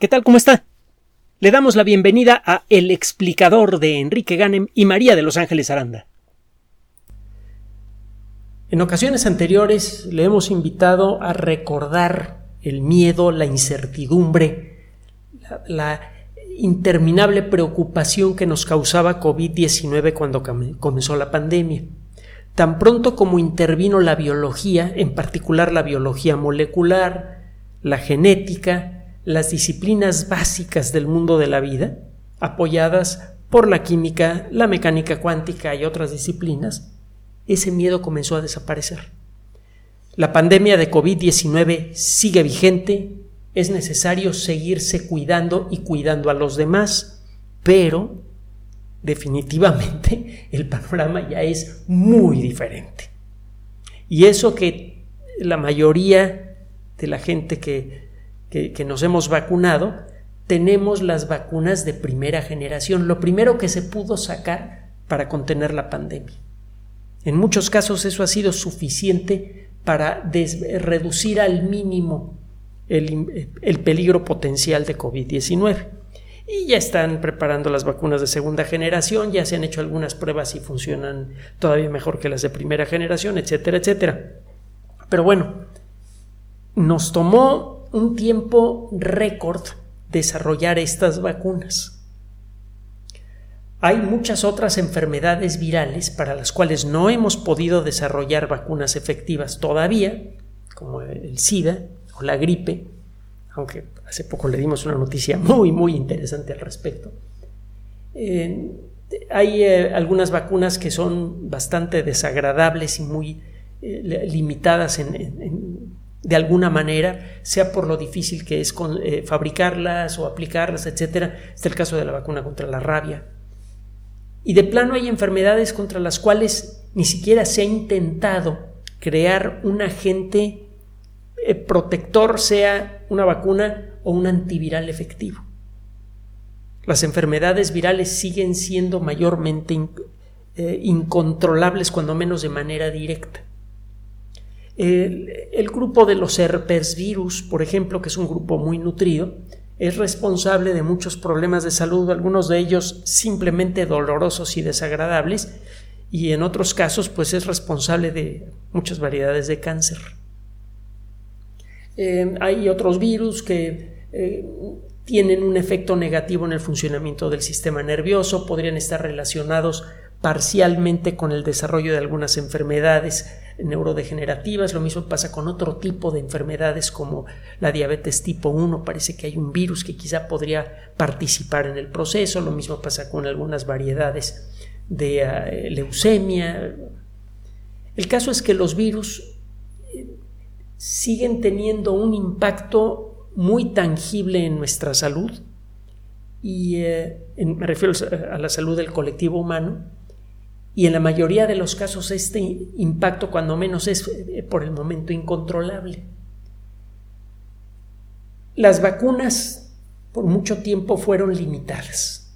¿Qué tal? ¿Cómo está? Le damos la bienvenida a El explicador de Enrique Ganem y María de Los Ángeles Aranda. En ocasiones anteriores le hemos invitado a recordar el miedo, la incertidumbre, la, la interminable preocupación que nos causaba COVID-19 cuando comenzó la pandemia. Tan pronto como intervino la biología, en particular la biología molecular, la genética, las disciplinas básicas del mundo de la vida, apoyadas por la química, la mecánica cuántica y otras disciplinas, ese miedo comenzó a desaparecer. La pandemia de COVID-19 sigue vigente, es necesario seguirse cuidando y cuidando a los demás, pero definitivamente el panorama ya es muy diferente. Y eso que la mayoría de la gente que que, nos hemos vacunado, tenemos las vacunas de primera generación, lo primero que se pudo sacar para contener la pandemia. En muchos casos eso ha sido suficiente para reducir al mínimo el, el peligro potencial de COVID-19. Y ya están preparando las vacunas de segunda generación, ya se han hecho algunas pruebas y funcionan todavía mejor que las de primera generación, etcétera, etcétera. Pero bueno, nos tomó un tiempo récord desarrollar estas vacunas. Hay muchas otras enfermedades virales para las cuales no hemos podido desarrollar vacunas efectivas todavía, como el SIDA o la gripe, aunque hace poco le dimos una noticia muy, muy interesante al respecto. hay eh, algunas vacunas que son bastante desagradables y muy eh, limitadas en de alguna manera, sea por lo difícil que es eh, fabricarlas o aplicarlas, etc. Está el caso de la vacuna contra la rabia. Y de plano hay enfermedades contra las cuales ni siquiera se ha intentado crear un agente eh, protector, sea una vacuna o un antiviral efectivo. Las enfermedades virales siguen siendo mayormente eh, incontrolables, cuando menos de manera directa. El, grupo de los herpesvirus, por ejemplo, que es un grupo muy nutrido, es responsable de muchos problemas de salud, algunos de ellos simplemente dolorosos y desagradables, y en otros casos, pues es responsable de muchas variedades de cáncer. Eh, hay otros virus que eh, tienen un efecto negativo en el funcionamiento del sistema nervioso, podrían estar relacionados parcialmente con el desarrollo de algunas enfermedades neurodegenerativas, lo mismo pasa con otro tipo de enfermedades como la diabetes tipo 1, parece que hay un virus que quizá podría participar en el proceso, lo mismo pasa con algunas variedades de eh, leucemia. El caso es que los virus eh, siguen teniendo un impacto muy tangible en nuestra salud y eh, me refiero a la salud del colectivo humano y en la mayoría de los casos este impacto cuando menos es eh, por el momento incontrolable. Las vacunas por mucho tiempo fueron limitadas.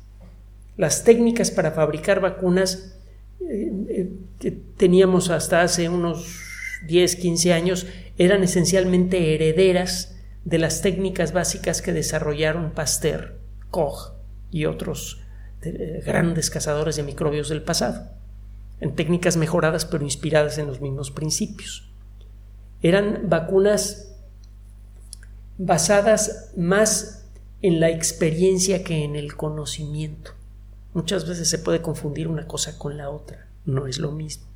Las técnicas para fabricar vacunas eh, eh, que teníamos hasta hace unos 10, 15 años eran esencialmente herederas de las técnicas básicas que desarrollaron Pasteur, Koch y otros grandes cazadores de microbios del pasado en técnicas mejoradas pero inspiradas en los mismos principios. Eran vacunas basadas más en la experiencia que en el conocimiento. Muchas veces se puede confundir una cosa con la otra, no es lo mismo.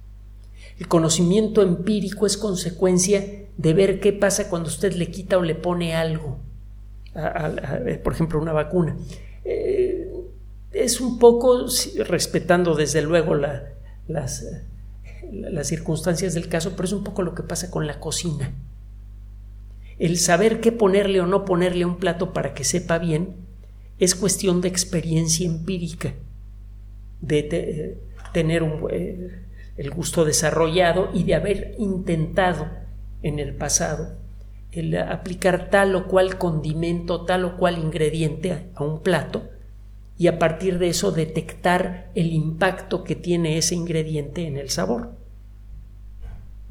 El conocimiento empírico es consecuencia de ver qué pasa cuando usted le quita o le pone algo, por ejemplo, una vacuna. Eh, es un poco, respetando desde luego la, las, las circunstancias del caso, pero es un poco lo que pasa con la cocina. El saber qué ponerle o no ponerle a un plato para que sepa bien es cuestión de experiencia empírica, de tener eh, el gusto desarrollado y de haber intentado en el pasado el aplicar tal o cual condimento, tal o cual ingrediente a un plato y a partir de eso detectar el impacto que tiene ese ingrediente en el sabor.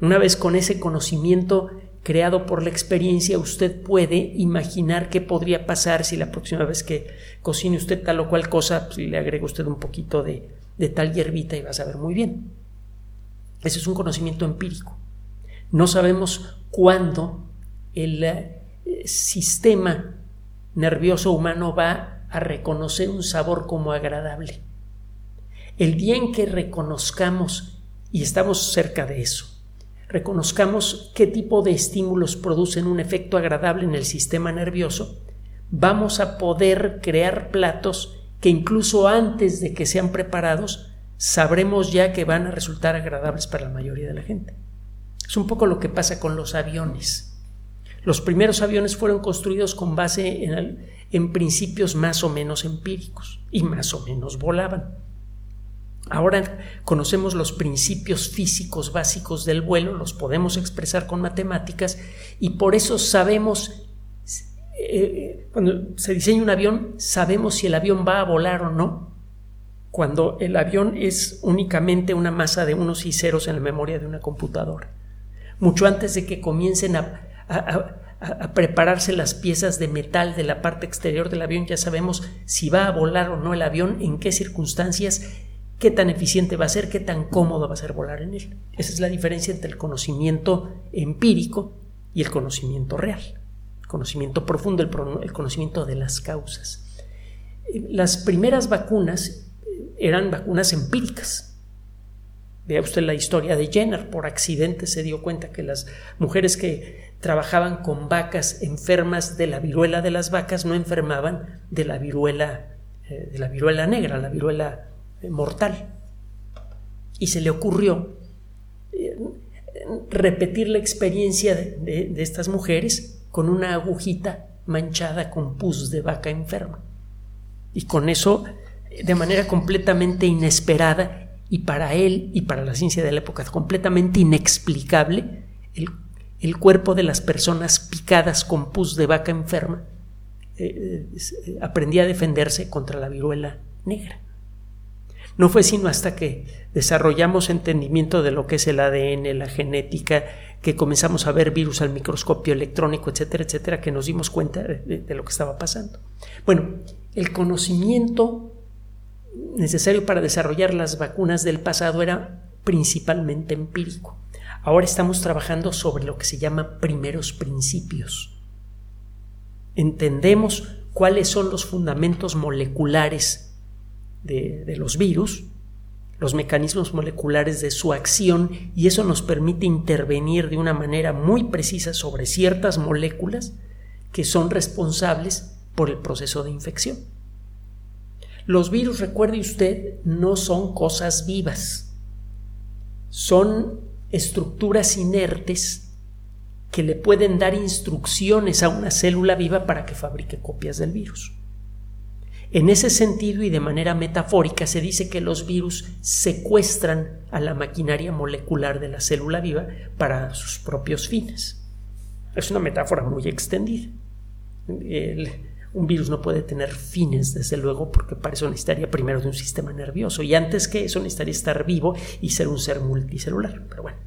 Una vez con ese conocimiento creado por la experiencia, usted puede imaginar qué podría pasar si la próxima vez que cocine usted tal o cual cosa, pues, le agrega usted un poquito de, de tal hierbita y va a saber muy bien. Ese es un conocimiento empírico. No sabemos cuándo el eh, sistema nervioso humano va a reconocer un sabor como agradable. El día en que reconozcamos, y estamos cerca de eso, reconozcamos qué tipo de estímulos producen un efecto agradable en el sistema nervioso, vamos a poder crear platos que incluso antes de que sean preparados, sabremos ya que van a resultar agradables para la mayoría de la gente. Es un poco lo que pasa con los aviones. Los primeros aviones fueron construidos con base en, en principios más o menos empíricos y más o menos volaban. Ahora conocemos los principios físicos básicos del vuelo, los podemos expresar con matemáticas y por eso sabemos, eh, cuando se diseña un avión, sabemos si el avión va a volar o no, cuando el avión es únicamente una masa de unos y ceros en la memoria de una computadora. Mucho antes de que comiencen a, a prepararse las piezas de metal de la parte exterior del avión, ya sabemos si va a volar o no el avión, en qué circunstancias qué tan eficiente va a ser, qué tan cómodo va a ser volar en él. Esa es la diferencia entre el conocimiento empírico y el conocimiento real, el conocimiento profundo, el, conocimiento de las causas. Las primeras vacunas eran vacunas empíricas. Vea usted la historia de Jenner, por accidente se dio cuenta que las mujeres que trabajaban con vacas enfermas de la viruela de las vacas no enfermaban de la viruela, eh, de la viruela negra, la viruela mortal. Y se le ocurrió eh, repetir la experiencia de, estas mujeres con una agujita manchada con pus de vaca enferma. Y con eso, de manera completamente inesperada, y para él y para la ciencia de la época completamente inexplicable, el, cuerpo de las personas picadas con pus de vaca enferma eh, eh, aprendía a defenderse contra la viruela negra. No fue sino hasta que desarrollamos entendimiento de lo que es el ADN, la genética, que comenzamos a ver virus al microscopio electrónico, etcétera, etcétera, que nos dimos cuenta de, lo que estaba pasando. Bueno, el conocimiento necesario para desarrollar las vacunas del pasado era principalmente empírico. Ahora estamos trabajando sobre lo que se llama primeros principios. Entendemos cuáles son los fundamentos moleculares de, los virus, los mecanismos moleculares de su acción y eso nos permite intervenir de una manera muy precisa sobre ciertas moléculas que son responsables por el proceso de infección. Los virus, recuerde usted, no son cosas vivas, son estructuras inertes que le pueden dar instrucciones a una célula viva para que fabrique copias del virus. En ese sentido y de manera metafórica se dice que los virus secuestran a la maquinaria molecular de la célula viva para sus propios fines. Es una metáfora muy extendida. un virus no puede tener fines, desde luego, porque para eso necesitaría primero de un sistema nervioso y antes que eso necesitaría estar vivo y ser un ser multicelular. Pero bueno,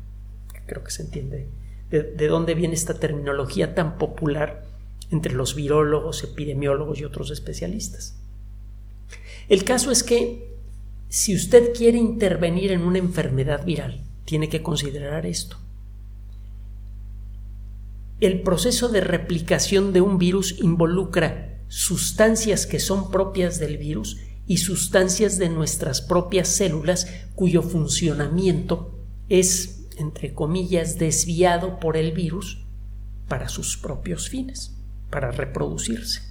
creo que se entiende de dónde viene esta terminología tan popular entre los virólogos, epidemiólogos y otros especialistas. El caso es que si usted quiere intervenir en una enfermedad viral, tiene que considerar esto. El proceso de replicación de un virus involucra sustancias que son propias del virus y sustancias de nuestras propias células cuyo funcionamiento es, entre comillas, desviado por el virus para sus propios fines, para reproducirse.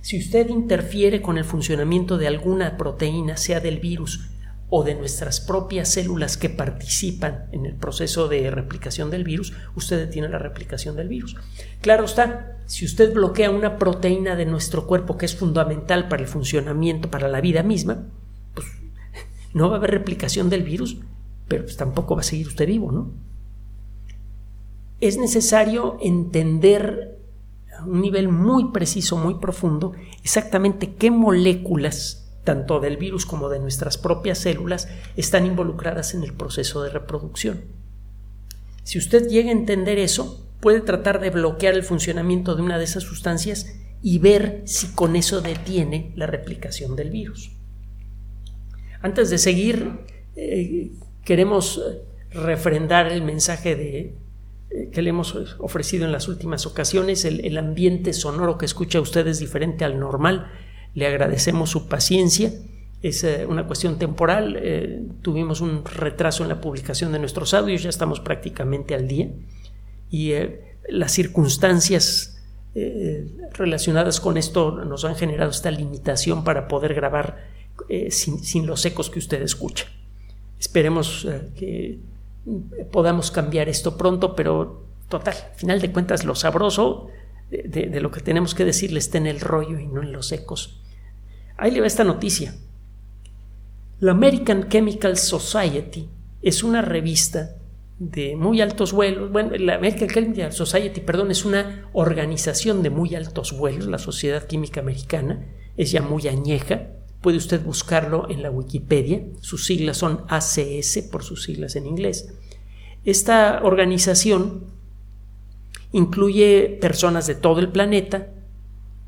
Si usted interfiere con el funcionamiento de alguna proteína, sea del virus o de nuestras propias células que participan en el proceso de replicación del virus, usted detiene la replicación del virus. Claro está, si usted bloquea una proteína de nuestro cuerpo que es fundamental para el funcionamiento, para la vida misma, pues no va a haber replicación del virus, pero pues tampoco va a seguir usted vivo, ¿no? Es necesario entender a un nivel muy preciso, muy profundo, exactamente qué moléculas, tanto del virus como de nuestras propias células, están involucradas en el proceso de reproducción. Si usted llega a entender eso, puede tratar de bloquear el funcionamiento de una de esas sustancias y ver si con eso detiene la replicación del virus. Antes de seguir, eh, queremos refrendar el mensaje eh, que le hemos ofrecido en las últimas ocasiones. El, ambiente sonoro que escucha usted es diferente al normal. Le agradecemos su paciencia. Es eh, una cuestión temporal. tuvimos un retraso en la publicación de nuestros audios. Ya estamos prácticamente al día. Y las circunstancias eh, relacionadas con esto nos han generado esta limitación para poder grabar eh, sin, los ecos que usted escucha. Esperemos eh, que podamos cambiar esto pronto, pero total, al final de cuentas lo sabroso de, de, lo que tenemos que decirle está en el rollo y no en los ecos. Ahí le va esta noticia. La American Chemical Society es una revista de muy altos vuelos. Bueno, la American Chemical Society, perdón, es una organización de muy altos vuelos, la Sociedad Química Americana, es ya muy añeja. Puede usted buscarlo en la Wikipedia. Sus siglas son ACS, por sus siglas en inglés. Esta organización incluye personas de todo el planeta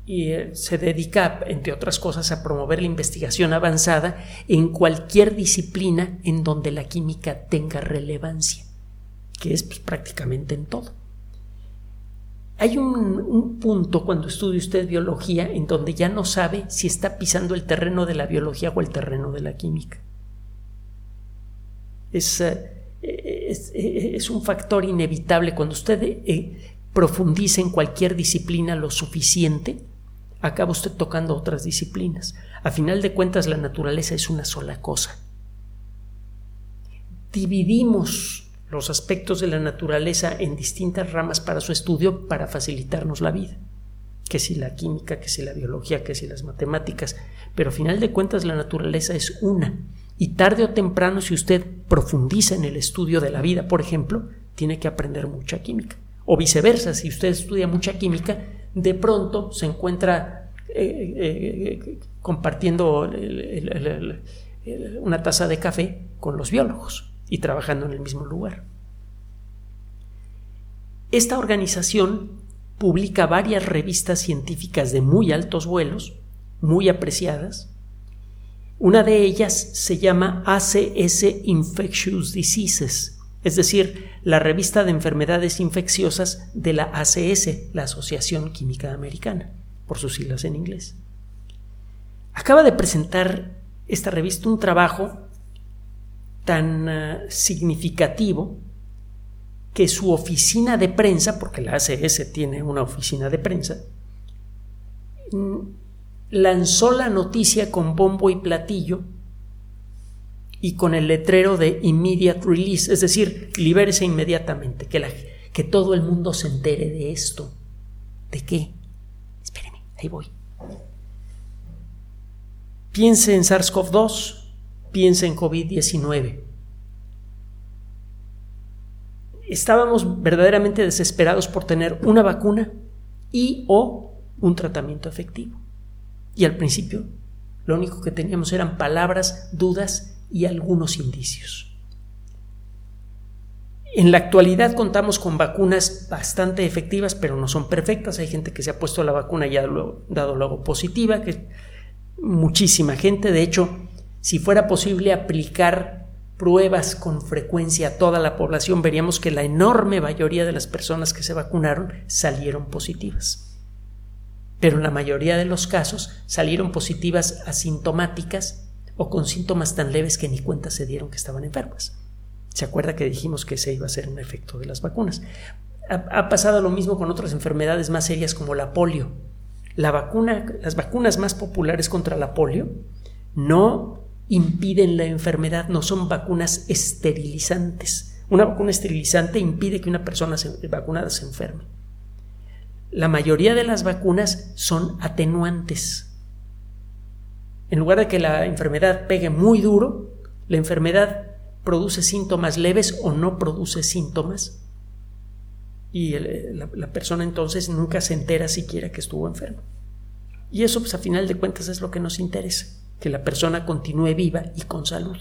y eh, se dedica, entre otras cosas, a promover la investigación avanzada en cualquier disciplina en donde la química tenga relevancia que es pues, prácticamente en todo. Hay un, punto cuando estudia usted biología en donde ya no sabe si está pisando el terreno de la biología o el terreno de la química. Es, eh, es, un factor inevitable. Cuando usted eh, profundiza en cualquier disciplina lo suficiente, acaba usted tocando otras disciplinas. A final de cuentas, la naturaleza es una sola cosa. Dividimos los aspectos de la naturaleza en distintas ramas para su estudio para facilitarnos la vida. Que si la química, que si la biología, que si las matemáticas, pero a final de cuentas la naturaleza es una. Y tarde o temprano, si usted profundiza en el estudio de la vida, por ejemplo, tiene que aprender mucha química. O viceversa, si usted estudia mucha química, de pronto se encuentra eh, eh, compartiendo una taza de café con los biólogos y trabajando en el mismo lugar. Esta organización publica varias revistas científicas de muy altos vuelos, muy apreciadas. Una de ellas se llama ACS Infectious Diseases, es decir, la revista de enfermedades infecciosas de la ACS, la Asociación Química Americana, por sus siglas en inglés. Acaba de presentar esta revista un trabajo tan eh, significativo que su oficina de prensa, porque la ACS tiene una oficina de prensa, mm, lanzó la noticia con bombo y platillo y con el letrero de immediate release, es decir, libérese inmediatamente, que, la, que todo el mundo se entere de esto. ¿De qué? Espéreme, ahí voy. Piense en SARS-CoV-2, piensa en COVID-19. Estábamos verdaderamente desesperados por tener una vacuna y o un tratamiento efectivo. Y al principio lo único que teníamos eran palabras, dudas y algunos indicios. En la actualidad contamos con vacunas bastante efectivas, pero no son perfectas. Hay gente que se ha puesto la vacuna y ha dado luego positiva, que muchísima gente. De hecho, si fuera posible aplicar pruebas con frecuencia a toda la población, veríamos que la enorme mayoría de las personas que se vacunaron salieron positivas. Pero en la mayoría de los casos salieron positivas asintomáticas o con síntomas tan leves que ni cuenta se dieron que estaban enfermas. ¿Se acuerda que dijimos que ese iba a ser un efecto de las vacunas? Ha, ha pasado lo mismo con otras enfermedades más serias como la polio. La vacuna, las vacunas más populares contra la polio no impiden la enfermedad, no son vacunas esterilizantes. Una vacuna esterilizante impide que una persona vacunada se enferme. La mayoría de las vacunas son atenuantes. En lugar de que la enfermedad pegue muy duro, la enfermedad produce síntomas leves o no produce síntomas y la, la, persona entonces nunca se entera siquiera que estuvo enfermo. Y eso, pues a final de cuentas, es lo que nos interesa que la persona continúe viva y con salud.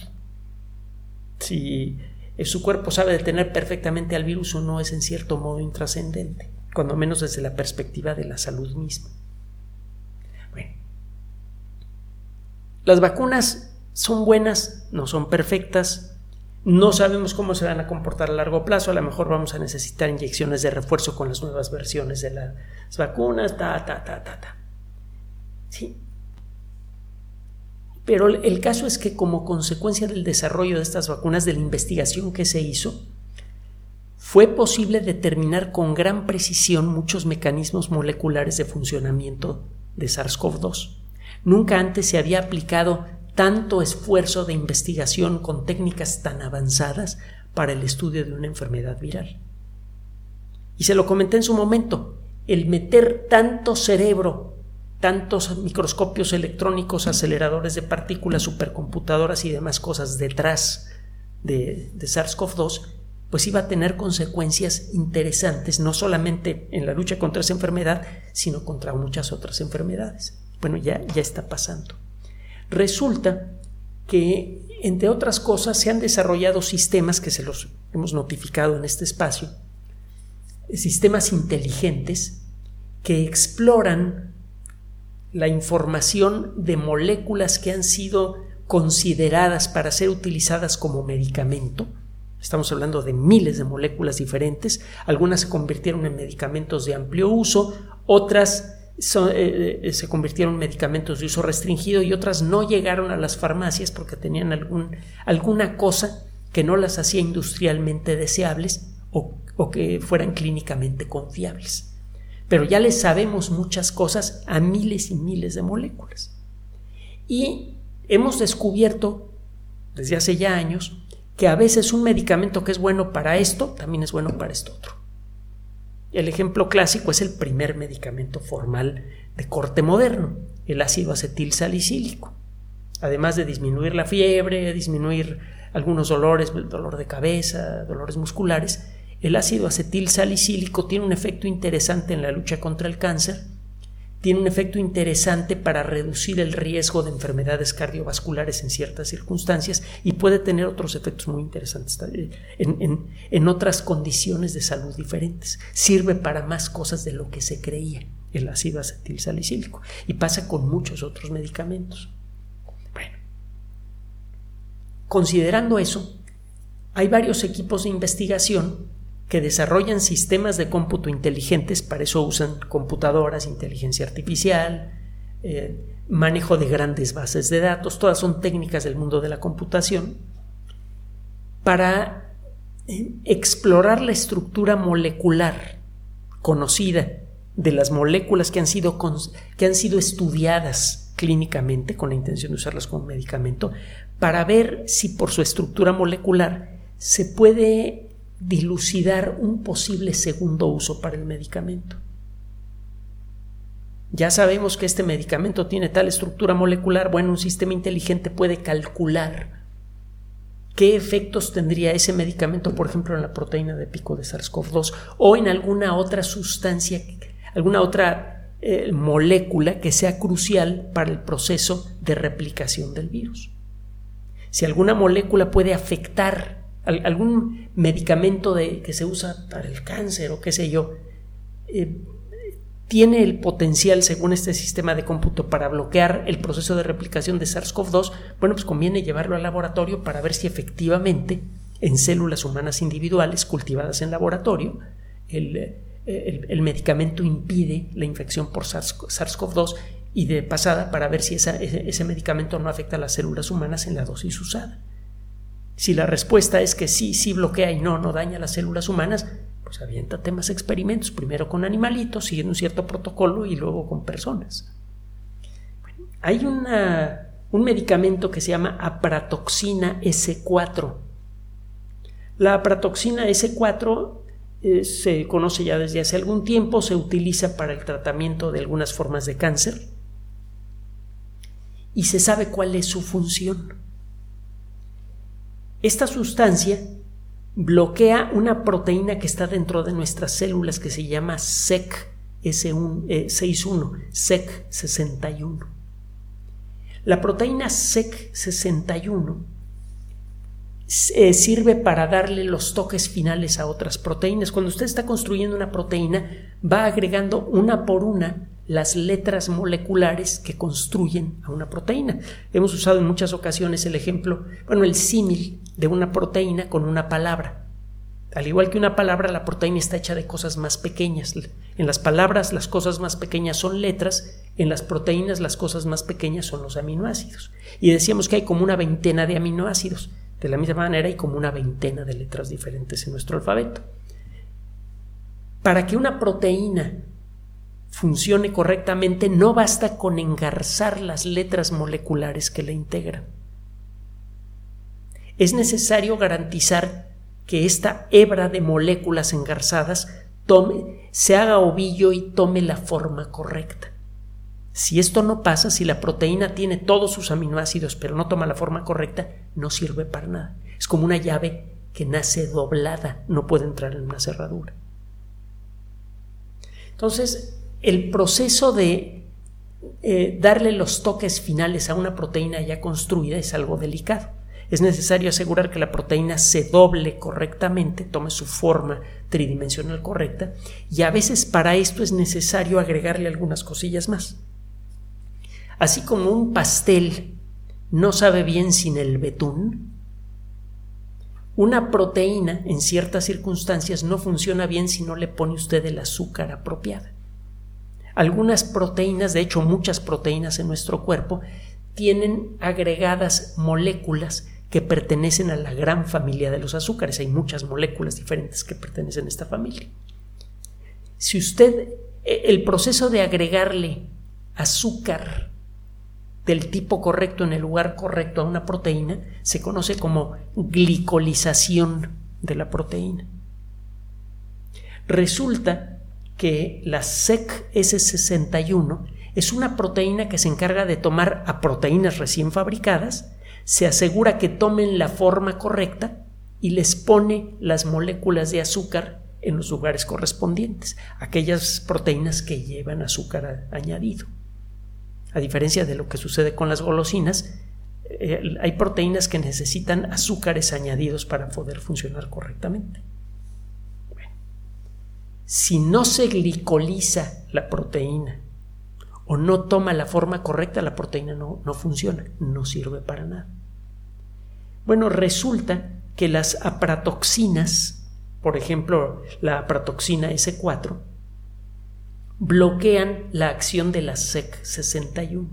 Si su cuerpo sabe detener perfectamente al virus o no es en cierto modo intrascendente, cuando menos desde la perspectiva de la salud misma. Bueno, las vacunas son buenas, no son perfectas, no sabemos cómo se van a comportar a largo plazo, a lo mejor vamos a necesitar inyecciones de refuerzo con las nuevas versiones de las vacunas, ta, ta, ta, ta, ta. Sí. Pero el caso es que como consecuencia del desarrollo de estas vacunas, de la investigación que se hizo, fue posible determinar con gran precisión muchos mecanismos moleculares de funcionamiento de SARS-CoV-2. Nunca antes se había aplicado tanto esfuerzo de investigación con técnicas tan avanzadas para el estudio de una enfermedad viral. Y se lo comenté en su momento, el meter tanto cerebro, tantos microscopios electrónicos, aceleradores de partículas, supercomputadoras y demás cosas detrás de, de SARS-CoV-2, pues iba a tener consecuencias interesantes, no solamente en la lucha contra esa enfermedad, sino contra muchas otras enfermedades. Bueno, ya, ya está pasando. Resulta que, entre otras cosas, se han desarrollado sistemas que se los hemos notificado en este espacio, sistemas inteligentes que exploran la información de moléculas que han sido consideradas para ser utilizadas como medicamento. Estamos hablando de miles de moléculas diferentes. Algunas se convirtieron en medicamentos de amplio uso, otras eh, eh, se convirtieron en medicamentos de uso restringido y otras no llegaron a las farmacias porque tenían algún, alguna cosa que no las hacía industrialmente deseables o, o que fueran clínicamente confiables. Pero ya les sabemos muchas cosas a miles y miles de moléculas. Y hemos descubierto desde hace ya años que a veces un medicamento que es bueno para esto también es bueno para esto otro. El ejemplo clásico es el primer medicamento formal de corte moderno, el ácido acetil salicílico. Además de disminuir la fiebre, disminuir algunos dolores, dolor de cabeza, dolores musculares, el ácido acetil salicílico tiene un efecto interesante en la lucha contra el cáncer tiene un efecto interesante para reducir el riesgo de enfermedades cardiovasculares en ciertas circunstancias y puede tener otros efectos muy interesantes en, en, otras condiciones de salud diferentes. Sirve para más cosas de lo que se creía el ácido acetil salicílico y pasa con muchos otros medicamentos. Bueno, considerando eso, hay varios equipos de investigación que desarrollan sistemas de cómputo inteligentes, para eso usan computadoras, inteligencia artificial, eh, manejo de grandes bases de datos, todas son técnicas del mundo de la computación, para eh, explorar la estructura molecular conocida de las moléculas que han, sido, que han sido estudiadas clínicamente con la intención de usarlas como medicamento, para ver si por su estructura molecular se puede dilucidar un posible segundo uso para el medicamento. Ya sabemos que este medicamento tiene tal estructura molecular, bueno, un sistema inteligente puede calcular qué efectos tendría ese medicamento, por ejemplo, en la proteína de pico de SARS-CoV-2 o en alguna otra sustancia, alguna otra eh, molécula que sea crucial para el proceso de replicación del virus. Si alguna molécula puede afectar algún medicamento de, que se usa para el cáncer o qué sé yo, eh, tiene el potencial, según este sistema de cómputo, para bloquear el proceso de replicación de SARS-CoV-2, bueno, pues conviene llevarlo al laboratorio para ver si efectivamente en células humanas individuales cultivadas en laboratorio, el, el, medicamento impide la infección por SARS-CoV-2 y de pasada para ver si ese medicamento no afecta a las células humanas en la dosis usada. Si la respuesta es que sí, sí bloquea y no, no daña las células humanas, pues aviéntate más experimentos, primero con animalitos, siguiendo un cierto protocolo y luego con personas. hay un medicamento que se llama apratoxina S4. La apratoxina S4 eh, se conoce ya desde hace algún tiempo, se utiliza para el tratamiento de algunas formas de cáncer y se sabe cuál es su función. Esta sustancia bloquea una proteína que está dentro de nuestras células que se llama SEC S61, SEC 61. La proteína SEC 61 eh, sirve para darle los toques finales a otras proteínas. Cuando usted está construyendo una proteína, va agregando una por una las letras moleculares que construyen a una proteína. Hemos usado en muchas ocasiones el ejemplo, bueno, el símil de una proteína con una palabra. Al igual que una palabra, la proteína está hecha de cosas más pequeñas. En las palabras las cosas más pequeñas son letras, en las proteínas las cosas más pequeñas son los aminoácidos. Y decíamos que hay como una veintena de aminoácidos. De la misma manera hay como una veintena de letras diferentes en nuestro alfabeto. Para que una proteína funcione correctamente no basta con engarzar las letras moleculares que la integran. Es necesario garantizar que esta hebra de moléculas engarzadas tome, se haga ovillo y tome la forma correcta. Si esto no pasa, si la proteína tiene todos sus aminoácidos pero no toma la forma correcta, no sirve para nada. Es como una llave que nace doblada, no puede entrar en una cerradura. Entonces, el proceso de eh, darle los toques finales a una proteína ya construida es algo delicado. Es necesario asegurar que la proteína se doble correctamente, tome su forma tridimensional correcta, y a veces para esto es necesario agregarle algunas cosillas más. Así como un pastel no sabe bien sin el betún, una proteína en ciertas circunstancias no funciona bien si no le pone usted el azúcar apropiada. Algunas proteínas, de hecho muchas proteínas en nuestro cuerpo, tienen agregadas moléculas que pertenecen a la gran familia de los azúcares. Hay muchas moléculas diferentes que pertenecen a esta familia. Si usted, e, el proceso de agregarle azúcar del tipo correcto en el lugar correcto a una proteína se conoce como glicolización de la proteína. Resulta que la SEC S61 es una proteína que se encarga de tomar a proteínas recién fabricadas, se asegura que tomen la forma correcta y les pone las moléculas de azúcar en los lugares correspondientes, aquellas proteínas que llevan azúcar añadido. A diferencia de lo que sucede con las golosinas, eh, hay proteínas que necesitan azúcares añadidos para poder funcionar correctamente. Si no se glicoliza la proteína o no toma la forma correcta, la proteína no, no funciona, no sirve para nada. Bueno, resulta que las apratoxinas, por ejemplo, la apratoxina S4, bloquean la acción de la SEC61.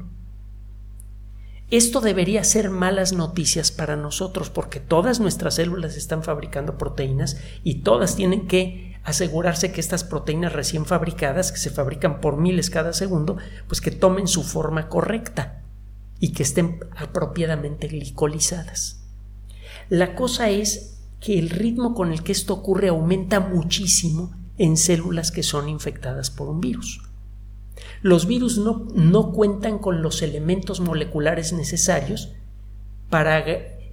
Esto debería ser malas noticias para nosotros porque todas nuestras células están fabricando proteínas y todas tienen que asegurarse que estas proteínas recién fabricadas, que se fabrican por miles cada segundo, pues que tomen su forma correcta y que estén apropiadamente glicolizadas. La cosa es que el ritmo con el que esto ocurre aumenta muchísimo en células que son infectadas por un virus. Los virus no, no cuentan con los elementos moleculares necesarios para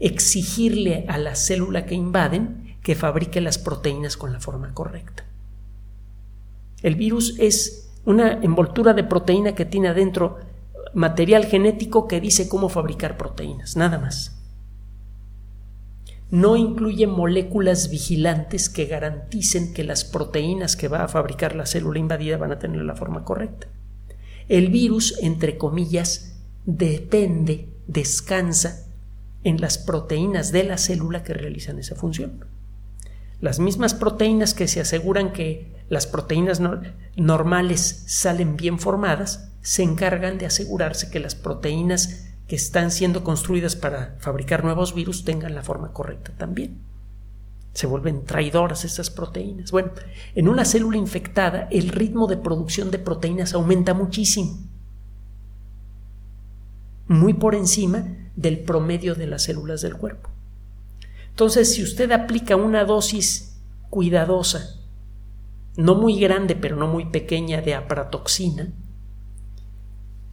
exigirle a la célula que invaden que fabrique las proteínas con la forma correcta. El virus es una envoltura de proteína que tiene adentro material genético que dice cómo fabricar proteínas, nada más no incluye moléculas vigilantes que garanticen que las proteínas que va a fabricar la célula invadida van a tener la forma correcta. El virus, entre comillas, depende, descansa en las proteínas de la célula que realizan esa función. Las mismas proteínas que se aseguran que las proteínas normales salen bien formadas, se encargan de asegurarse que las proteínas que están siendo construidas para fabricar nuevos virus tengan la forma correcta también. Se vuelven traidoras estas proteínas. Bueno, en una célula infectada el ritmo de producción de proteínas aumenta muchísimo, muy por encima del promedio de las células del cuerpo. Entonces, si usted aplica una dosis cuidadosa, no muy grande, pero no muy pequeña de aparatoxina,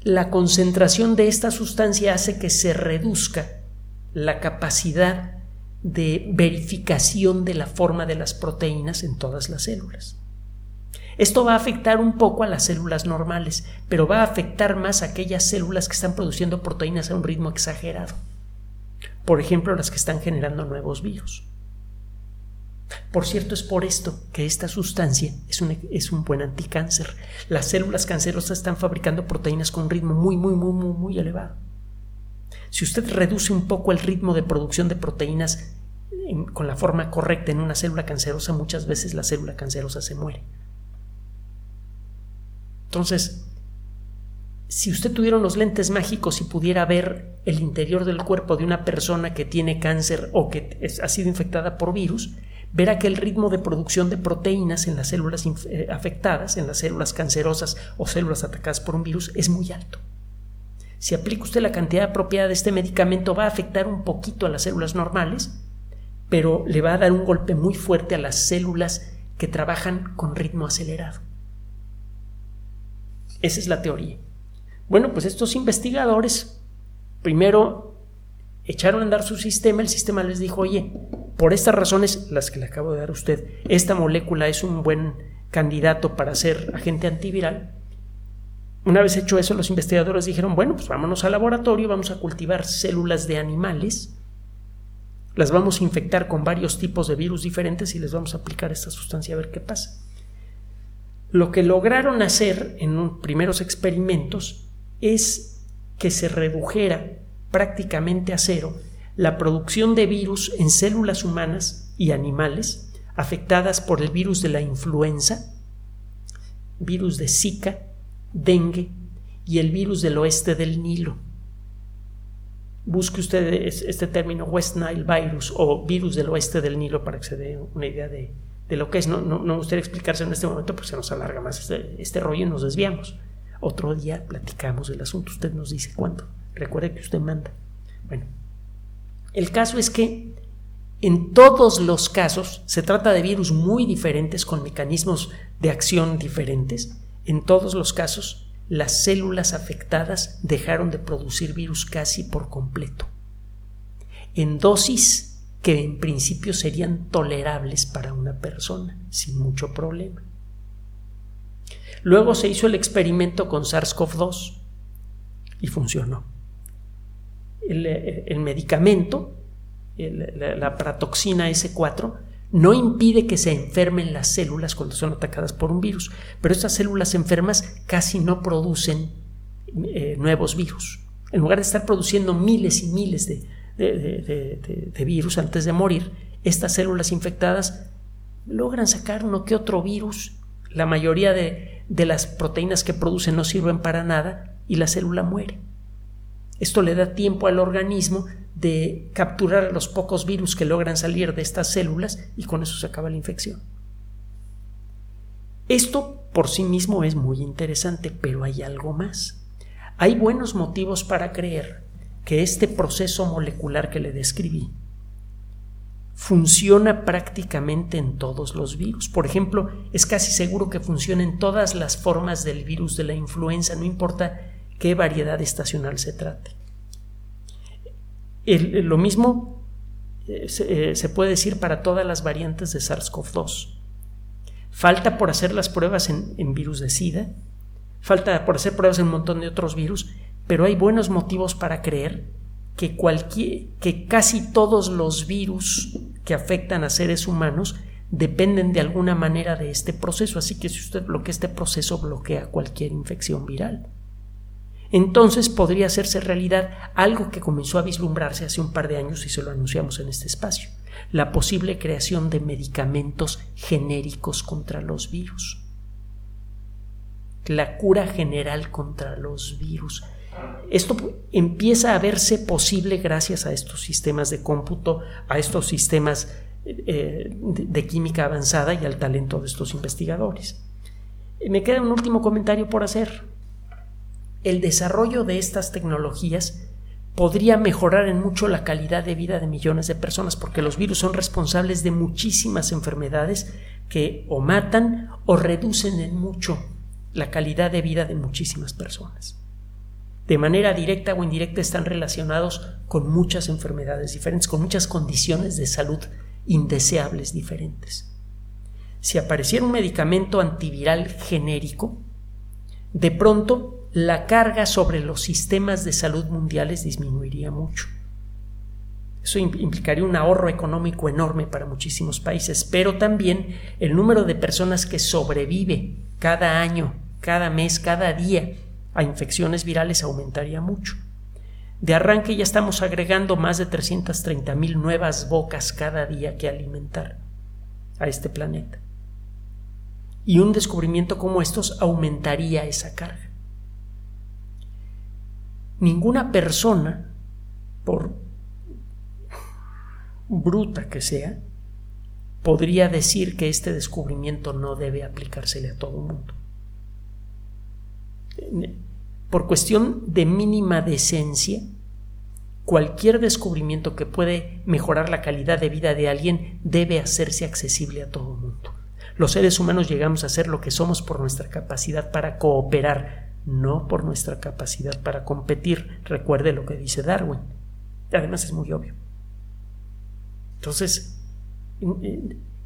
la concentración de esta sustancia hace que se reduzca la capacidad de verificación de la forma de las proteínas en todas las células. Esto va a afectar un poco a las células normales, pero va a afectar más a aquellas células que están produciendo proteínas a un ritmo exagerado. por ejemplo las que están generando nuevos virus. Por cierto, es por esto que esta sustancia es un, es un buen anticáncer. Las células cancerosas están fabricando proteínas con un ritmo muy, muy, muy, muy, muy elevado. Si usted reduce un poco el ritmo de producción de proteínas con la forma correcta en una célula cancerosa, muchas veces la célula cancerosa se muere. Entonces, si usted tuviera los lentes mágicos y pudiera ver el interior del cuerpo de una persona que tiene cáncer o que ha sido infectada por virus, verá que el ritmo de producción de proteínas en las células eh, afectadas, en las células cancerosas o células atacadas por un virus, es muy alto. Si aplica usted la cantidad apropiada de este medicamento, va a afectar un poquito a las células normales, pero le va a dar un golpe muy fuerte a las células que trabajan con ritmo acelerado. Esa es la teoría. Bueno, pues estos investigadores primero echaron a andar su sistema, el sistema les dijo, oye, por estas razones, las que le acabo de dar a usted, esta molécula es un buen candidato para ser agente antiviral. Una vez hecho eso, los investigadores dijeron, bueno, pues vámonos al laboratorio, vamos a cultivar células de animales, las vamos a infectar con varios tipos de virus diferentes y les vamos a aplicar esta sustancia a ver qué pasa. Lo que lograron hacer en primeros experimentos es que se redujera prácticamente a cero la producción de virus en células humanas y animales afectadas por el virus de la influenza, virus de Zika, dengue y el virus del oeste del Nilo. Busque usted este término West Nile virus o virus del oeste del Nilo para que se dé una idea de, lo que es. No, no, me gustaría explicarse en este momento porque se nos alarga más este, este rollo y nos desviamos. Otro día platicamos del asunto, usted nos dice cuándo. Recuerde que usted manda. Bueno, el caso es que en todos los casos se trata de virus muy diferentes con mecanismos de acción diferentes. En todos los casos, las células afectadas dejaron de producir virus casi por completo. En dosis que en principio serían tolerables para una persona, sin mucho problema. Luego se hizo el experimento con SARS-CoV-2 y funcionó. El, medicamento, la, la pratoxina S4, no impide que se enfermen las células cuando son atacadas por un virus, pero estas células enfermas casi no producen eh, nuevos virus. En lugar de estar produciendo miles y miles de, de, virus antes de morir, estas células infectadas logran sacar uno que otro virus. La mayoría de, de las proteínas que producen no sirven para nada y la célula muere. Esto le da tiempo al organismo de capturar los pocos virus que logran salir de estas células y con eso se acaba la infección. Esto por sí mismo es muy interesante, pero hay algo más. Hay buenos motivos para creer que este proceso molecular que le describí funciona prácticamente en todos los virus. Por ejemplo, es casi seguro que funciona en todas las formas del virus de la influenza, no importa qué variedad estacional se trate. lo mismo eh, eh, se, puede decir para todas las variantes de SARS-CoV-2. Falta por hacer las pruebas en, en virus de SIDA, falta por hacer pruebas en un montón de otros virus, pero hay buenos motivos para creer que, cualquier, que casi todos los virus que afectan a seres humanos dependen de alguna manera de este proceso. Así que si usted bloquea este proceso, bloquea cualquier infección viral. Entonces podría hacerse realidad algo que comenzó a vislumbrarse hace un par de años y se lo anunciamos en este espacio, la posible creación de medicamentos genéricos contra los virus. La cura general contra los virus. Esto empieza a verse posible gracias a estos sistemas de cómputo, a estos sistemas eh, de química avanzada y al talento de estos investigadores. Me queda un último comentario por hacer. El desarrollo de estas tecnologías podría mejorar en mucho la calidad de vida de millones de personas porque los virus son responsables de muchísimas enfermedades que o matan o reducen en mucho la calidad de vida de muchísimas personas de manera directa o indirecta están relacionados con muchas enfermedades diferentes, con muchas condiciones de salud indeseables diferentes. Si apareciera un medicamento antiviral genérico, de pronto la carga sobre los sistemas de salud mundiales disminuiría mucho. Eso implicaría un ahorro económico enorme para muchísimos países, pero también el número de personas que sobrevive cada año, cada mes, cada día a infecciones virales aumentaría mucho. De arranque ya estamos agregando más de 330 mil nuevas bocas cada día que alimentar a este planeta. Y un descubrimiento como estos aumentaría esa carga. Ninguna persona, por bruta que sea, podría decir que este descubrimiento no debe aplicársele a todo el mundo. Por cuestión de mínima decencia, cualquier descubrimiento que puede mejorar la calidad de vida de alguien debe hacerse accesible a todo el mundo. Los seres humanos llegamos a ser lo que somos por nuestra capacidad para cooperar, no por nuestra capacidad para competir. Recuerde lo que dice Darwin. Además es muy obvio. Entonces,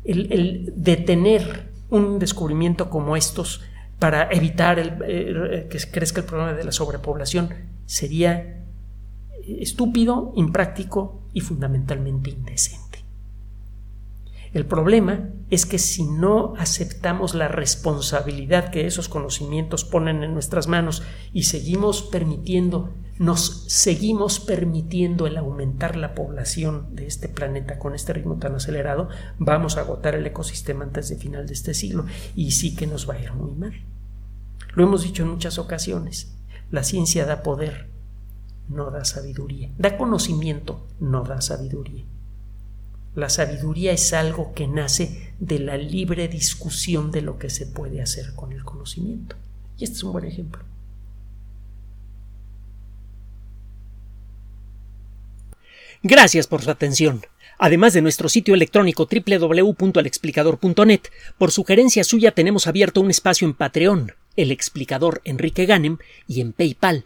el, detener un descubrimiento como estos para evitar que crezca el problema de la sobrepoblación sería estúpido, impráctico y fundamentalmente indecente. El problema es que si no aceptamos la responsabilidad que esos conocimientos ponen en nuestras manos y seguimos permitiendo, nos seguimos permitiendo el aumentar la población de este planeta con este ritmo tan acelerado, vamos a agotar el ecosistema antes de final de este siglo y sí que nos va a ir muy mal. Lo hemos dicho en muchas ocasiones, la ciencia da poder, no da sabiduría, da conocimiento, no da sabiduría. La sabiduría es algo que nace de la libre discusión de lo que se puede hacer con el conocimiento. Y este es un buen ejemplo. Gracias por su atención. Además de nuestro sitio electrónico www.alexplicador.net, por sugerencia suya tenemos abierto un espacio en Patreon, el explicador Enrique Ganem, y en PayPal,